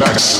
relax,